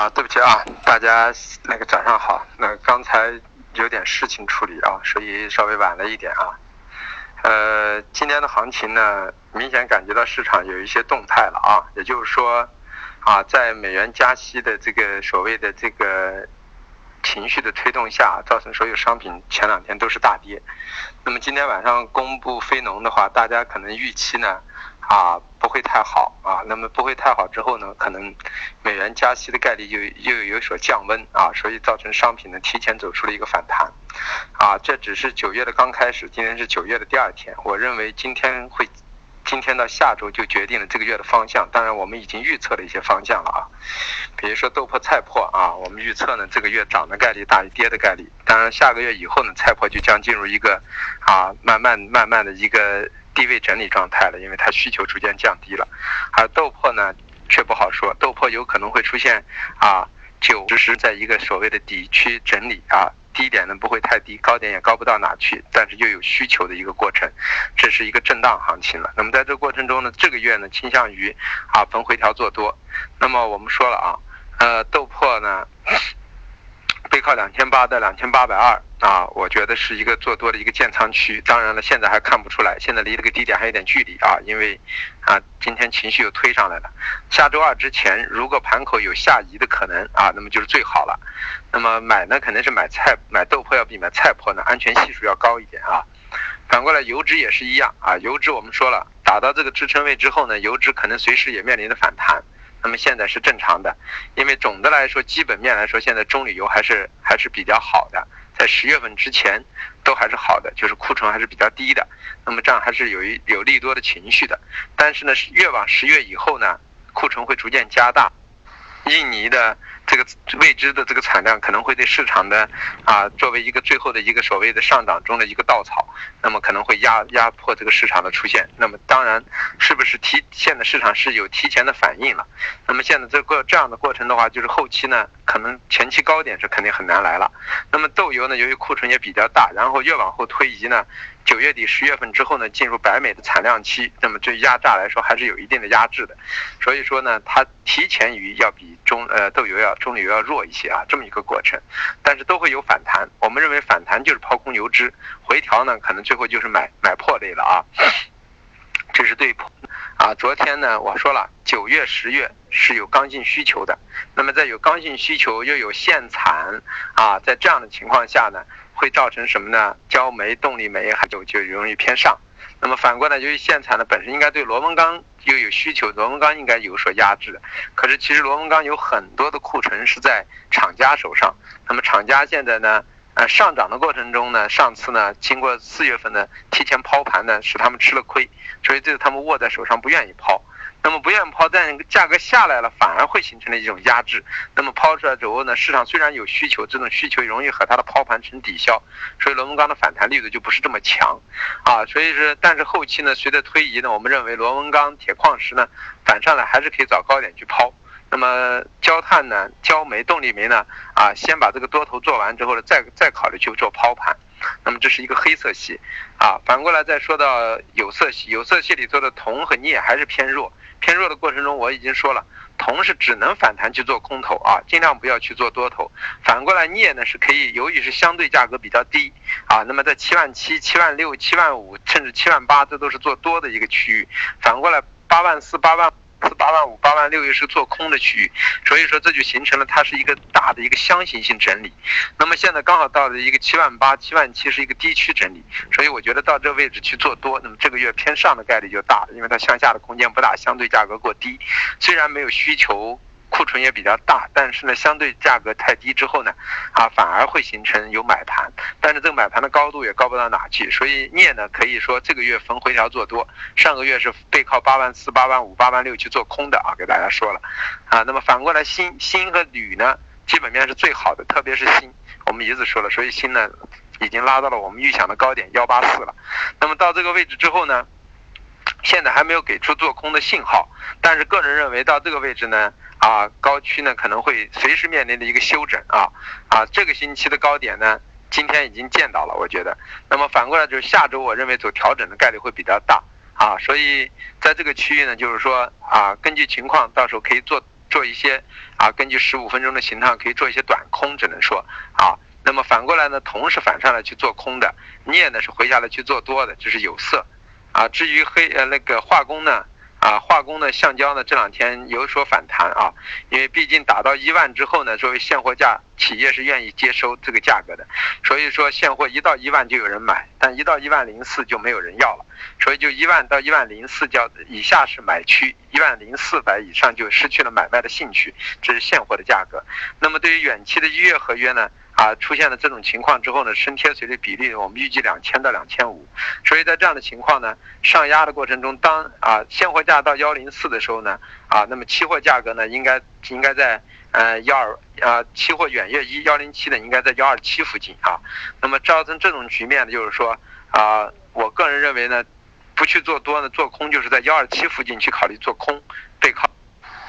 啊，对不起啊，大家那个早上好。那刚才有点事情处理啊，所以稍微晚了一点啊。呃，今天的行情呢，明显感觉到市场有一些动态了啊，也就是说，啊，在美元加息的这个所谓的这个情绪的推动下，造成所有商品前两天都是大跌。那么今天晚上公布非农的话，大家可能预期呢？啊，不会太好啊。那么不会太好之后呢，可能美元加息的概率又又有所降温啊，所以造成商品呢提前走出了一个反弹。啊，这只是九月的刚开始，今天是九月的第二天。我认为今天会，今天到下周就决定了这个月的方向。当然，我们已经预测了一些方向了啊，比如说豆粕、菜粕啊，我们预测呢这个月涨的概率大于跌的概率。当然，下个月以后呢，菜粕就将进入一个啊慢慢慢慢的一个。低位整理状态了，因为它需求逐渐降低了，而豆粕呢却不好说，豆粕有可能会出现啊九十在一个所谓的底区整理啊，低点呢不会太低，高点也高不到哪去，但是又有需求的一个过程，这是一个震荡行情了。那么在这个过程中呢，这个月呢倾向于啊逢回调做多。那么我们说了啊，呃豆粕呢背靠两千八到两千八百二。啊，我觉得是一个做多的一个建仓区。当然了，现在还看不出来，现在离这个低点还有点距离啊。因为啊，今天情绪又推上来了。下周二之前，如果盘口有下移的可能啊，那么就是最好了。那么买呢，肯定是买菜买豆粕要比买菜粕呢安全系数要高一点啊。反过来，油脂也是一样啊。油脂我们说了，打到这个支撑位之后呢，油脂可能随时也面临着反弹。那么现在是正常的，因为总的来说，基本面来说，现在中旅游还是还是比较好的。在十月份之前，都还是好的，就是库存还是比较低的，那么这样还是有一有利多的情绪的。但是呢，越往十月以后呢，库存会逐渐加大。印尼的这个未知的这个产量可能会对市场的啊作为一个最后的一个所谓的上涨中的一个稻草，那么可能会压压迫这个市场的出现。那么当然，是不是提现在市场是有提前的反应了？那么现在这个这样的过程的话，就是后期呢，可能前期高点是肯定很难来了。那么豆油呢，由于库存也比较大，然后越往后推移呢。九月底、十月份之后呢，进入白美的产量期，那么对压榨来说还是有一定的压制的，所以说呢，它提前于要比中呃豆油要中旅游要弱一些啊，这么一个过程，但是都会有反弹。我们认为反弹就是抛空油脂，回调呢可能最后就是买买破类了啊，这是对啊。昨天呢我说了，九月、十月是有刚性需求的，那么在有刚性需求又有限产啊，在这样的情况下呢。会造成什么呢？焦煤、动力煤还就就容易偏上。那么反过来，由于限产呢，本身应该对螺纹钢又有需求，螺纹钢应该有所压制。可是其实螺纹钢有很多的库存是在厂家手上。那么厂家现在呢，呃，上涨的过程中呢，上次呢，经过四月份的提前抛盘呢，使他们吃了亏，所以这次他们握在手上不愿意抛。那么不愿抛，但价格下来了，反而会形成了一种压制。那么抛出来之后呢，市场虽然有需求，这种需求容易和它的抛盘成抵消，所以螺纹钢的反弹力度就不是这么强，啊，所以是，但是后期呢，随着推移呢，我们认为螺纹钢、铁矿石呢，反上来还是可以找高点去抛。那么焦炭呢、焦煤、动力煤呢，啊，先把这个多头做完之后呢，再再考虑去做抛盘。那么这是一个黑色系，啊，反过来再说到有色系，有色系里头的铜和镍还是偏弱。偏弱的过程中，我已经说了，铜是只能反弹去做空头啊，尽量不要去做多头。反过来，镍呢是可以，由于是相对价格比较低啊，那么在七万七、七万六、七万五，甚至七万八，这都是做多的一个区域。反过来，八万四、八万。四八万五、八万六又是做空的区域，所以说这就形成了它是一个大的一个箱型性整理。那么现在刚好到了一个七万八、七万七是一个低区整理，所以我觉得到这位置去做多，那么这个月偏上的概率就大了，因为它向下的空间不大，相对价格过低，虽然没有需求。库存也比较大，但是呢，相对价格太低之后呢，啊，反而会形成有买盘，但是这个买盘的高度也高不到哪去，所以镍呢，可以说这个月逢回调做多，上个月是背靠八万四、八万五、八万六去做空的啊，给大家说了，啊，那么反过来锌、锌和铝呢，基本面是最好的，特别是锌，我们一直说了，所以锌呢，已经拉到了我们预想的高点幺八四了，那么到这个位置之后呢，现在还没有给出做空的信号，但是个人认为到这个位置呢。啊，高区呢可能会随时面临的一个休整啊啊，这个星期的高点呢，今天已经见到了，我觉得。那么反过来就是下周，我认为走调整的概率会比较大啊，所以在这个区域呢，就是说啊，根据情况，到时候可以做做一些啊，根据十五分钟的形态可以做一些短空，只能说啊。那么反过来呢，铜是反上来去做空的，镍呢是回下来去做多的，这是有色啊。至于黑呃那个化工呢？啊，化工的橡胶呢，这两天有所反弹啊，因为毕竟打到一万之后呢，作为现货价，企业是愿意接收这个价格的，所以说现货一到一万就有人买，但一到一万零四就没有人要了，所以就一万到一万零四叫以下是买区，一万零四百以上就失去了买卖的兴趣，这是现货的价格。那么对于远期的一月合约呢？啊，出现了这种情况之后呢，深贴水的比例我们预计两千到两千五，所以在这样的情况呢，上压的过程中，当啊现货价到幺零四的时候呢，啊，那么期货价格呢，应该应该在呃幺二啊，期货远月一幺零七呢，应该在幺二七附近啊，那么造成这种局面呢，就是说啊，我个人认为呢，不去做多呢，做空就是在幺二七附近去考虑做空对抗。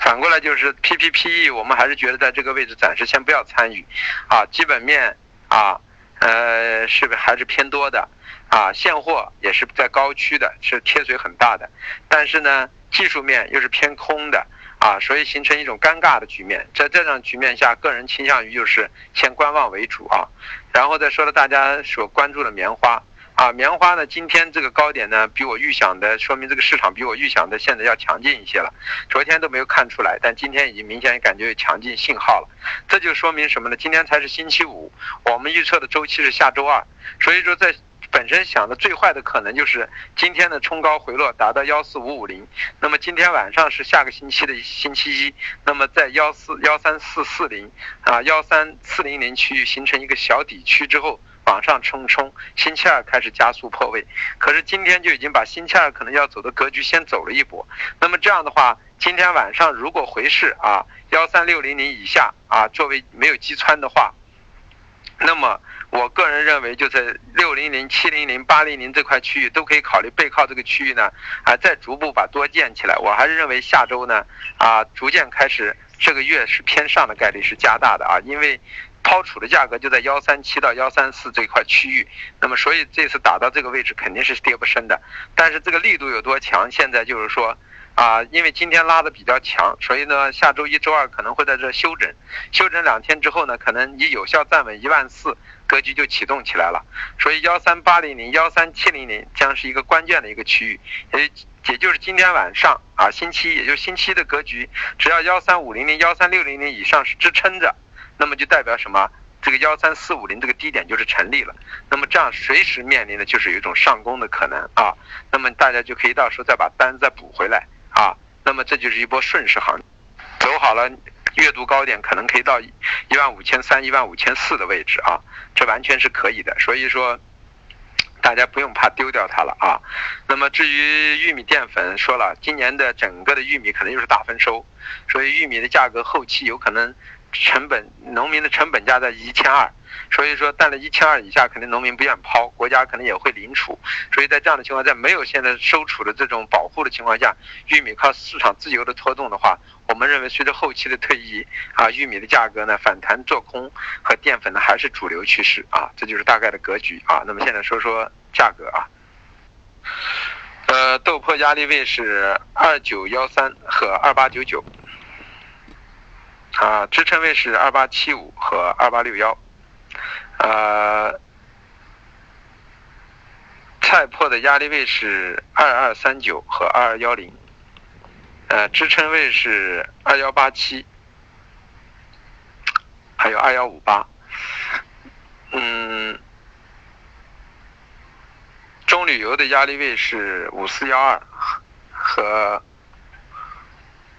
反过来就是 P P P E，我们还是觉得在这个位置暂时先不要参与，啊，基本面啊，呃，是不还是偏多的，啊，现货也是在高区的，是贴水很大的，但是呢，技术面又是偏空的，啊，所以形成一种尴尬的局面。在这种局面下，个人倾向于就是先观望为主啊，然后再说了大家所关注的棉花。啊，棉花呢？今天这个高点呢，比我预想的，说明这个市场比我预想的现在要强劲一些了。昨天都没有看出来，但今天已经明显感觉有强劲信号了。这就说明什么呢？今天才是星期五，我们预测的周期是下周二。所以说，在本身想的最坏的可能就是今天的冲高回落达到幺四五五零，那么今天晚上是下个星期的星期一，那么在幺四幺三四四零啊幺三四零零区域形成一个小底区之后。往上冲冲，星期二开始加速破位，可是今天就已经把星期二可能要走的格局先走了一波。那么这样的话，今天晚上如果回市啊，幺三六零零以下啊，作为没有击穿的话，那么我个人认为就在六零零、七零零、八零零这块区域都可以考虑背靠这个区域呢，啊，再逐步把多建起来。我还是认为下周呢，啊，逐渐开始这个月是偏上的概率是加大的啊，因为。抛储的价格就在幺三七到幺三四这块区域，那么所以这次打到这个位置肯定是跌不深的，但是这个力度有多强？现在就是说，啊，因为今天拉的比较强，所以呢，下周一周二可能会在这休整，休整两天之后呢，可能以有效站稳一万四格局就启动起来了，所以幺三八零零、幺三七零零将是一个关键的一个区域，也也就是今天晚上啊，星期一，也就是星期一的格局，只要幺三五零零、幺三六零零以上是支撑着。那么就代表什么？这个幺三四五零这个低点就是成立了。那么这样随时面临的就是有一种上攻的可能啊。那么大家就可以到时候再把单再补回来啊。那么这就是一波顺势行，走好了，月度高点可能可以到一万五千三、一万五千四的位置啊，这完全是可以的。所以说，大家不用怕丢掉它了啊。那么至于玉米淀粉，说了，今年的整个的玉米可能又是大丰收，所以玉米的价格后期有可能。成本，农民的成本价在一千二，所以说，但是一千二以下，肯定农民不愿抛，国家可能也会领储，所以在这样的情况，在没有现在收储的这种保护的情况下，玉米靠市场自由的拖动的话，我们认为随着后期的退役啊，玉米的价格呢反弹做空和淀粉呢还是主流趋势啊，这就是大概的格局啊。那么现在说说价格啊，呃，豆粕压力位是二九幺三和二八九九。啊，支撑位是二八七五和二八六幺，呃，菜粕的压力位是二二三九和二二幺零，呃，支撑位是二幺八七，还有二幺五八，嗯，中旅游的压力位是五四幺二和。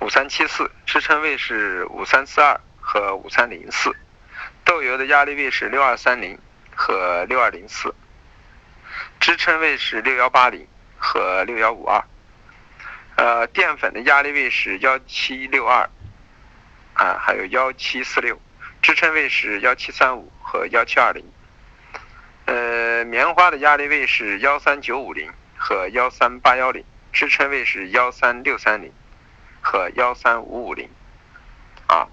五三七四支撑位是五三四二和五三零四，豆油的压力位是六二三零和六二零四，支撑位是六幺八零和六幺五二，呃，淀粉的压力位是幺七六二，啊，还有幺七四六，支撑位是幺七三五和幺七二零，呃，棉花的压力位是幺三九五零和幺三八幺零，支撑位是幺三六三零。和幺三五五零，啊，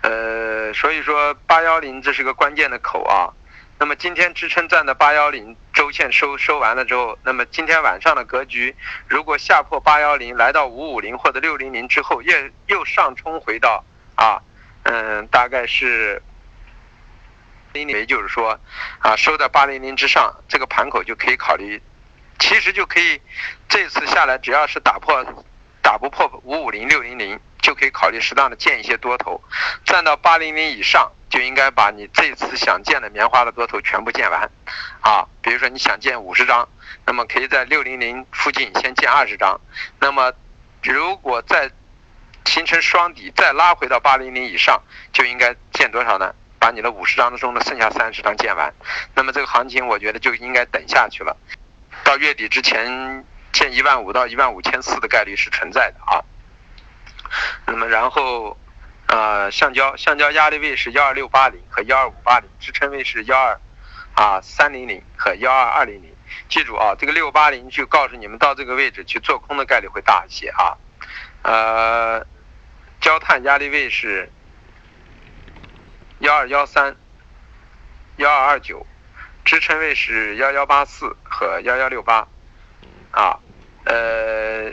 呃，所以说八幺零这是个关键的口啊。那么今天支撑站的八幺零，周线收收完了之后，那么今天晚上的格局，如果下破八幺零，来到五五零或者六零零之后，又又上冲回到啊，嗯，大概是零零，也就是说啊，收在八零零之上，这个盘口就可以考虑，其实就可以这次下来，只要是打破打不破五五零六零零，就可以考虑适当的建一些多头，站到八零零以上。就应该把你这次想建的棉花的多头全部建完，啊，比如说你想建五十张，那么可以在六零零附近先建二十张，那么如果再形成双底，再拉回到八零零以上，就应该建多少呢？把你的五十张中的剩下三十张建完，那么这个行情我觉得就应该等下去了，到月底之前建一万五到一万五千四的概率是存在的啊，那么然后。呃，橡胶橡胶压力位是幺二六八零和幺二五八零，支撑位是幺二啊三零零和幺二二零零。记住啊，这个六八零就告诉你们到这个位置去做空的概率会大一些啊。呃，焦炭压力位是幺二幺三幺二二九，支撑位是幺幺八四和幺幺六八啊。呃，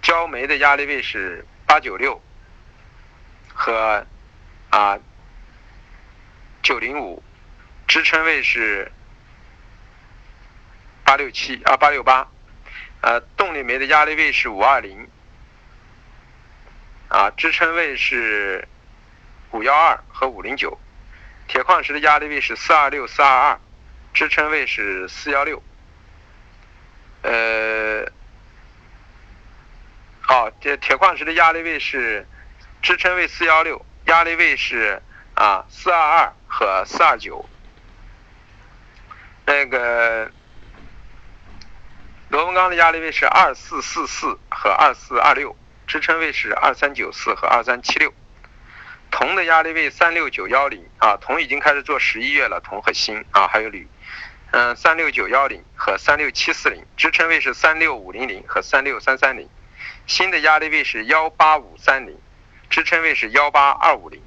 焦煤的压力位是八九六。和啊九零五支撑位是八六七啊八六八，呃动力煤的压力位是五二零啊支撑位是五幺二和五零九，铁矿石的压力位是四二六四二二，支撑位是四幺六，呃哦这铁矿石的压力位是。支撑位四幺六，压力位是啊四二二和四二九。那个螺纹钢的压力位是二四四四和二四二六，支撑位是二三九四和二三七六。铜的压力位三六九幺零啊，铜已经开始做十一月了，铜和锌啊还有铝，嗯三六九幺零和三六七四零，支撑位是三六五零零和三六三三零。新的压力位是幺八五三零。支撑位是幺八二五零，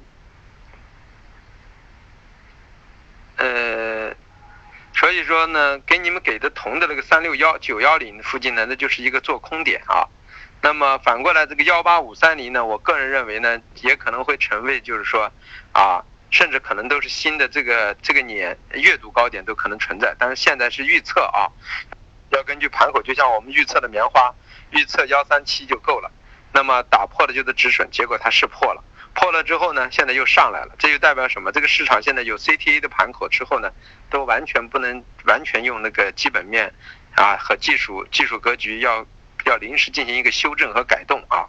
呃，所以说呢，给你们给的铜的那个三六幺九幺零附近呢，那就是一个做空点啊。那么反过来这个幺八五三零呢，我个人认为呢，也可能会成为就是说啊，甚至可能都是新的这个这个年月度高点都可能存在。但是现在是预测啊，要根据盘口，就像我们预测的棉花，预测幺三七就够了。那么打破的就是止损，结果它是破了，破了之后呢，现在又上来了，这就代表什么？这个市场现在有 CTA 的盘口之后呢，都完全不能完全用那个基本面啊和技术技术格局要要临时进行一个修正和改动啊。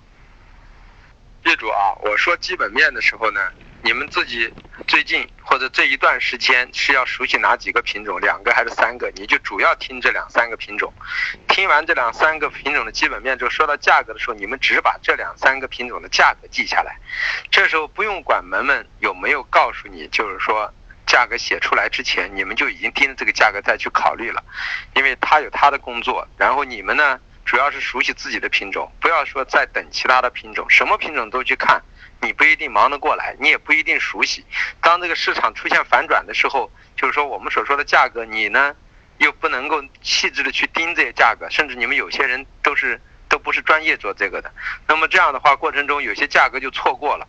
记住啊，我说基本面的时候呢。你们自己最近或者这一段时间是要熟悉哪几个品种？两个还是三个？你就主要听这两三个品种。听完这两三个品种的基本面之后，说到价格的时候，你们只把这两三个品种的价格记下来。这时候不用管门门有没有告诉你，就是说价格写出来之前，你们就已经盯着这个价格再去考虑了，因为他有他的工作。然后你们呢，主要是熟悉自己的品种，不要说再等其他的品种，什么品种都去看。你不一定忙得过来，你也不一定熟悉。当这个市场出现反转的时候，就是说我们所说的价格，你呢又不能够细致的去盯这些价格，甚至你们有些人都是都不是专业做这个的。那么这样的话，过程中有些价格就错过了，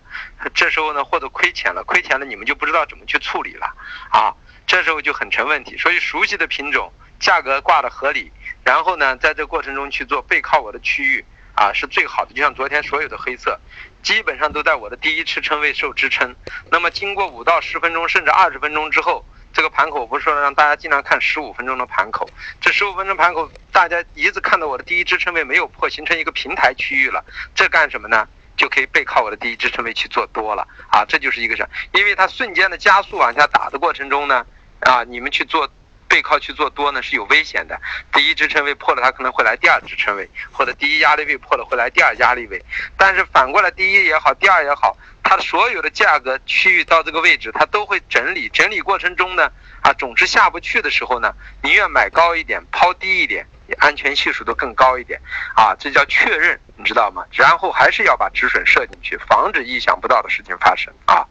这时候呢或者亏钱了，亏钱了你们就不知道怎么去处理了啊，这时候就很成问题。所以熟悉的品种，价格挂的合理，然后呢在这过程中去做背靠我的区域。啊，是最好的。就像昨天所有的黑色，基本上都在我的第一支撑位受支撑。那么经过五到十分钟，甚至二十分钟之后，这个盘口我不是说让大家尽量看十五分钟的盘口。这十五分钟盘口，大家一直看到我的第一支撑位没有破，形成一个平台区域了。这干什么呢？就可以背靠我的第一支撑位去做多了。啊，这就是一个啥？因为它瞬间的加速往下打的过程中呢，啊，你们去做。背靠去做多呢是有危险的，第一支撑位破了，它可能会来第二支撑位，或者第一压力位破了会来第二压力位。但是反过来，第一也好，第二也好，它所有的价格区域到这个位置，它都会整理。整理过程中呢，啊，总之下不去的时候呢，宁愿买高一点，抛低一点，安全系数都更高一点。啊，这叫确认，你知道吗？然后还是要把止损设进去，防止意想不到的事情发生啊。